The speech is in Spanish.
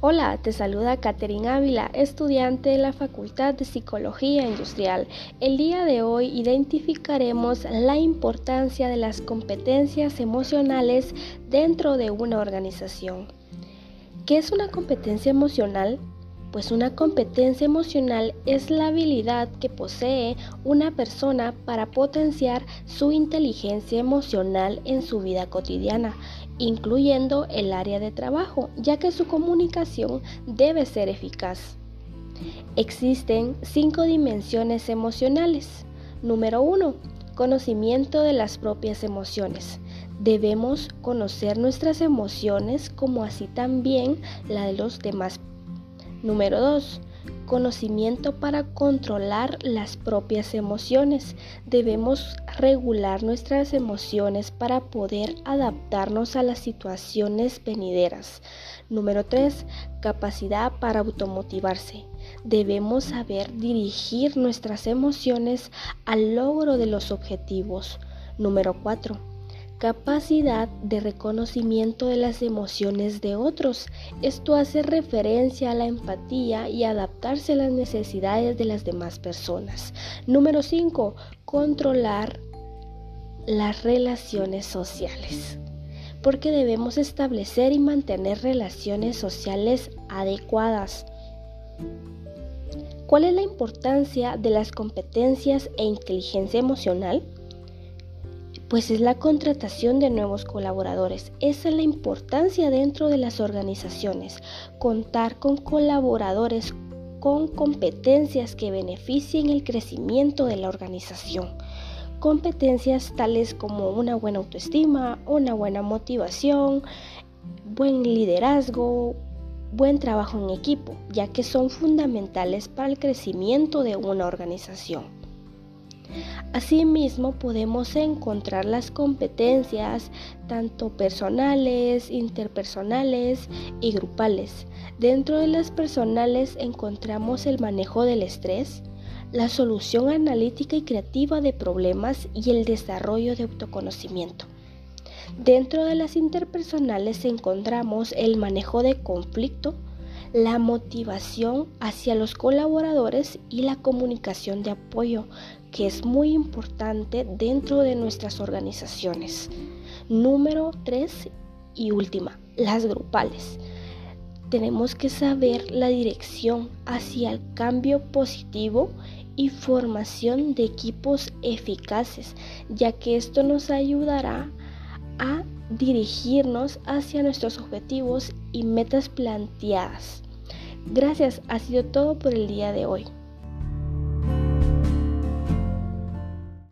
Hola, te saluda Catherine Ávila, estudiante de la Facultad de Psicología Industrial. El día de hoy identificaremos la importancia de las competencias emocionales dentro de una organización. ¿Qué es una competencia emocional? Pues una competencia emocional es la habilidad que posee una persona para potenciar su inteligencia emocional en su vida cotidiana, incluyendo el área de trabajo, ya que su comunicación debe ser eficaz. Existen cinco dimensiones emocionales. Número uno, Conocimiento de las propias emociones. Debemos conocer nuestras emociones como así también la de los demás Número 2. Conocimiento para controlar las propias emociones. Debemos regular nuestras emociones para poder adaptarnos a las situaciones venideras. Número 3. Capacidad para automotivarse. Debemos saber dirigir nuestras emociones al logro de los objetivos. Número 4 capacidad de reconocimiento de las emociones de otros. Esto hace referencia a la empatía y adaptarse a las necesidades de las demás personas. Número 5. Controlar las relaciones sociales. Porque debemos establecer y mantener relaciones sociales adecuadas. ¿Cuál es la importancia de las competencias e inteligencia emocional? Pues es la contratación de nuevos colaboradores. Esa es la importancia dentro de las organizaciones, contar con colaboradores con competencias que beneficien el crecimiento de la organización. Competencias tales como una buena autoestima, una buena motivación, buen liderazgo, buen trabajo en equipo, ya que son fundamentales para el crecimiento de una organización. Asimismo, podemos encontrar las competencias tanto personales, interpersonales y grupales. Dentro de las personales encontramos el manejo del estrés, la solución analítica y creativa de problemas y el desarrollo de autoconocimiento. Dentro de las interpersonales encontramos el manejo de conflicto, la motivación hacia los colaboradores y la comunicación de apoyo, que es muy importante dentro de nuestras organizaciones. Número 3 y última, las grupales. Tenemos que saber la dirección hacia el cambio positivo y formación de equipos eficaces, ya que esto nos ayudará a dirigirnos hacia nuestros objetivos y metas planteadas. Gracias, ha sido todo por el día de hoy.